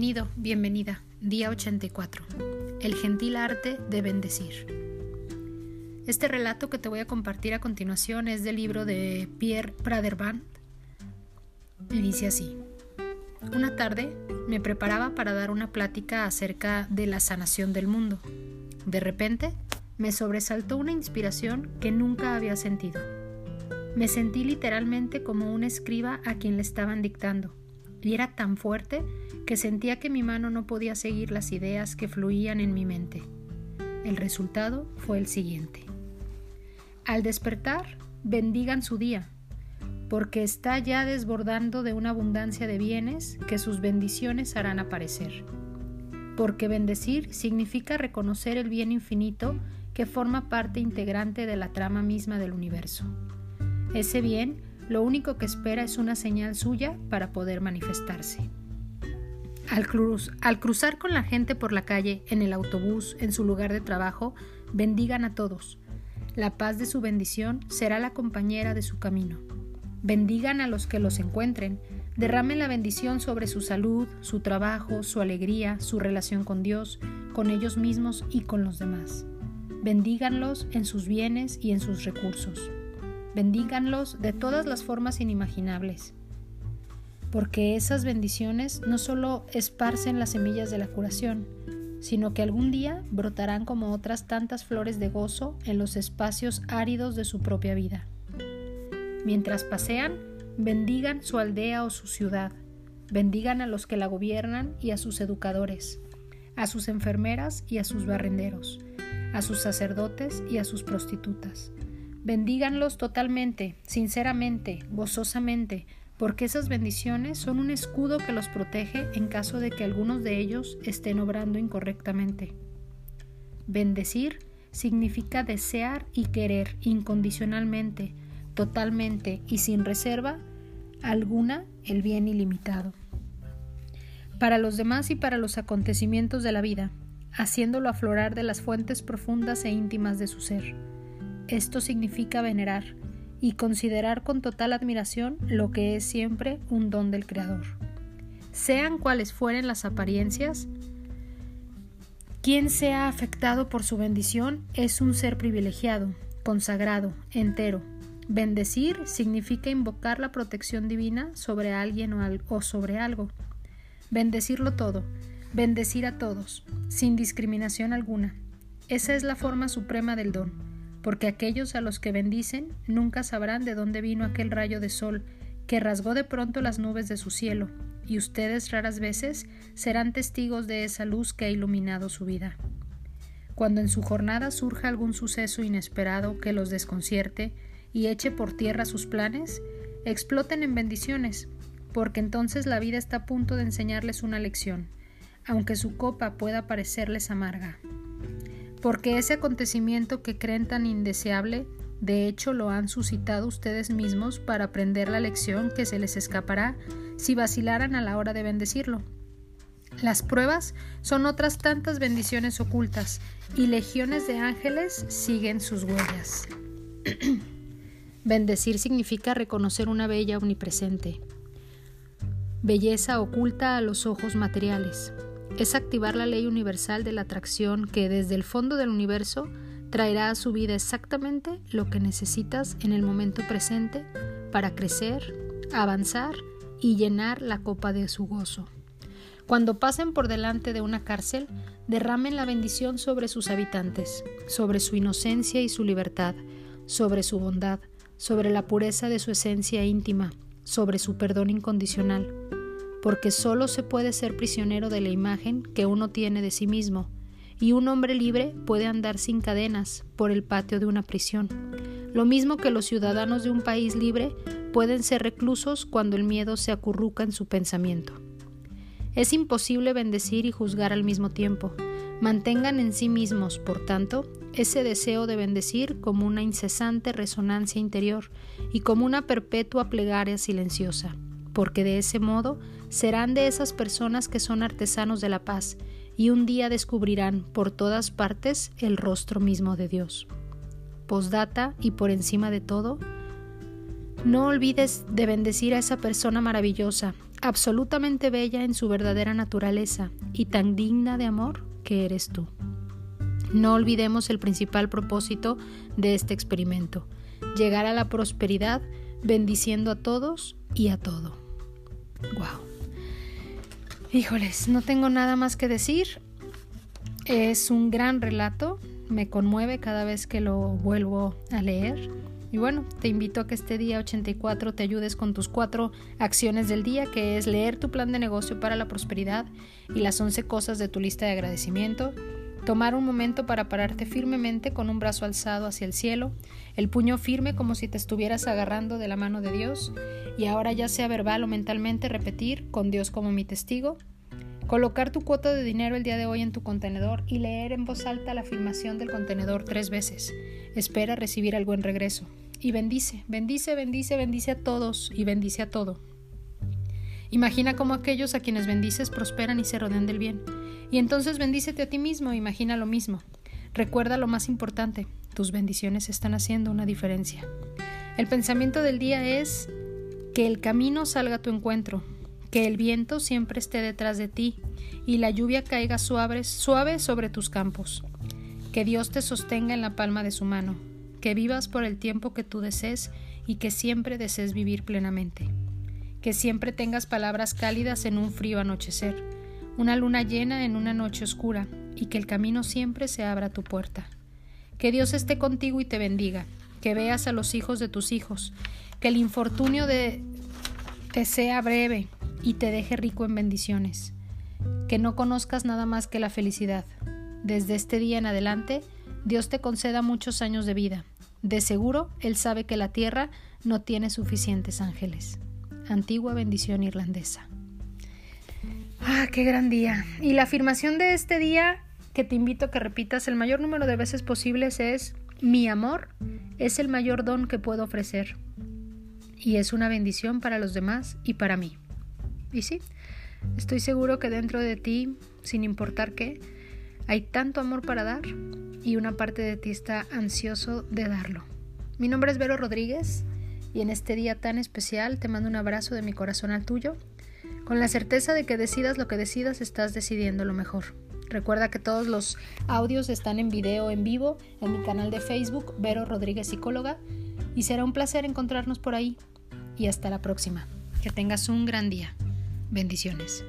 Bienvenido, bienvenida. Día 84. El gentil arte de bendecir. Este relato que te voy a compartir a continuación es del libro de Pierre Praderband y dice así. Una tarde me preparaba para dar una plática acerca de la sanación del mundo. De repente me sobresaltó una inspiración que nunca había sentido. Me sentí literalmente como un escriba a quien le estaban dictando y era tan fuerte que sentía que mi mano no podía seguir las ideas que fluían en mi mente. El resultado fue el siguiente. Al despertar, bendigan su día, porque está ya desbordando de una abundancia de bienes que sus bendiciones harán aparecer. Porque bendecir significa reconocer el bien infinito que forma parte integrante de la trama misma del universo. Ese bien lo único que espera es una señal suya para poder manifestarse. Al, al, cruzar con la gente por la calle, en el autobús, en su lugar de trabajo, bendigan a todos. La paz de su bendición será la compañera de su camino. Bendigan a los que los encuentren. Derramen la bendición sobre su salud, su trabajo, su alegría, su relación con Dios, con ellos mismos y con los demás. Bendíganlos en sus bienes y en sus recursos bendíganlos de todas las formas inimaginables, porque esas bendiciones no solo esparcen las semillas de la curación, sino que algún día brotarán como otras tantas flores de gozo en los espacios áridos de su propia vida. Mientras pasean, bendigan su aldea o su ciudad, bendigan a los que la gobiernan y a sus educadores, a sus enfermeras y a sus barrenderos, a sus sacerdotes y a sus prostitutas, Bendíganlos totalmente, sinceramente, gozosamente, porque esas bendiciones son un escudo que los protege en caso de que algunos de ellos estén obrando incorrectamente. Bendecir significa desear y querer incondicionalmente, totalmente y sin reserva alguna el bien ilimitado. Para los demás y para los acontecimientos de la vida, haciéndolo aflorar de las fuentes profundas e íntimas de su ser. Esto significa venerar y considerar con total admiración lo que es siempre un don del Creador. Sean cuales fueren las apariencias, quien sea afectado por su bendición es un ser privilegiado, consagrado, entero. Bendecir significa invocar la protección divina sobre alguien o, sobre algo. Bendecirlo todo, bendecir a todos, sin discriminación alguna. Esa es la forma suprema del don porque aquellos a los que bendicen nunca sabrán de dónde vino aquel rayo de sol que rasgó de pronto las nubes de su cielo, y ustedes raras veces serán testigos de esa luz que ha iluminado su vida. Cuando en su jornada surja algún suceso inesperado que los desconcierte y eche por tierra sus planes, exploten en bendiciones, porque entonces la vida está a punto de enseñarles una lección, aunque su copa pueda parecerles amarga porque ese acontecimiento que creen tan indeseable, de hecho lo han suscitado ustedes mismos para aprender la lección que se les escapará si vacilaran a la hora de bendecirlo. Las pruebas son otras tantas bendiciones ocultas y legiones de ángeles siguen sus huellas. Bendecir significa reconocer una bella omnipresente, belleza oculta a los ojos materiales, es activar la ley universal de la atracción que desde el fondo del universo traerá a su vida exactamente lo que necesitas en el momento presente para crecer, avanzar y llenar la copa de su gozo. Cuando pasen por delante de una cárcel, derramen la bendición sobre sus habitantes, sobre su inocencia y su libertad, sobre su bondad, sobre la pureza de su esencia íntima, sobre su perdón incondicional porque solo se puede ser prisionero de la imagen que uno tiene de sí mismo, y un hombre libre puede andar sin cadenas por el patio de una prisión. Lo mismo que los ciudadanos de un país libre pueden ser reclusos cuando el miedo se acurruca en su pensamiento. Es imposible bendecir y juzgar al mismo tiempo. Mantengan en sí mismos, por tanto, ese deseo de bendecir como una incesante resonancia interior y como una perpetua plegaria silenciosa porque de ese modo serán de esas personas que son artesanos de la paz y un día descubrirán por todas partes el rostro mismo de Dios. Postdata y por encima de todo, no olvides de bendecir a esa persona maravillosa, absolutamente bella en su verdadera naturaleza y tan digna de amor que eres tú. No olvidemos el principal propósito de este experimento, llegar a la prosperidad bendiciendo a todos y a todo. Wow. Híjoles, no tengo nada más que decir. Es un gran relato, me conmueve cada vez que lo vuelvo a leer. Y bueno, te invito a que este día 84 te ayudes con tus cuatro acciones del día, que es leer tu plan de negocio para la prosperidad y las 11 cosas de tu lista de agradecimiento, tomar un momento para pararte firmemente con un brazo alzado hacia el cielo, el puño firme como si te estuvieras agarrando de la mano de Dios, y ahora ya sea verbal o mentalmente repetir, con Dios como mi testigo, colocar tu cuota de dinero el día de hoy en tu contenedor y leer en voz alta la afirmación del contenedor tres veces. Espera recibir algo en regreso y bendice, bendice, bendice, bendice a todos y bendice a todo. Imagina cómo aquellos a quienes bendices prosperan y se rodean del bien. Y entonces bendícete a ti mismo, imagina lo mismo. Recuerda lo más importante, tus bendiciones están haciendo una diferencia. El pensamiento del día es que el camino salga a tu encuentro, que el viento siempre esté detrás de ti y la lluvia caiga suave, sobre tus campos. Que Dios te sostenga en la palma de su mano que vivas por el tiempo que tú desees y que siempre desees vivir plenamente. Que siempre tengas palabras cálidas en un frío anochecer, una luna llena en una noche oscura y que el camino siempre se abra a tu puerta. Que Dios esté contigo y te bendiga, que veas a los hijos de tus hijos, que el infortunio de te sea breve y te deje rico en bendiciones, que no conozcas nada más que la felicidad. Desde este día en adelante, Dios te conceda muchos años de vida. De seguro, Él sabe que la tierra no tiene suficientes ángeles. Antigua bendición irlandesa. Ah, qué gran día. Y la afirmación de este día que te invito a que repitas el mayor número de veces posibles es, mi amor es el mayor don que puedo ofrecer. Y es una bendición para los demás y para mí. Y sí, estoy seguro que dentro de ti, sin importar qué, hay tanto amor para dar y una parte de ti está ansioso de darlo. Mi nombre es Vero Rodríguez y en este día tan especial te mando un abrazo de mi corazón al tuyo, con la certeza de que decidas lo que decidas estás decidiendo lo mejor. Recuerda que todos los audios están en video en vivo en mi canal de Facebook, Vero Rodríguez Psicóloga, y será un placer encontrarnos por ahí. Y hasta la próxima. Que tengas un gran día. Bendiciones.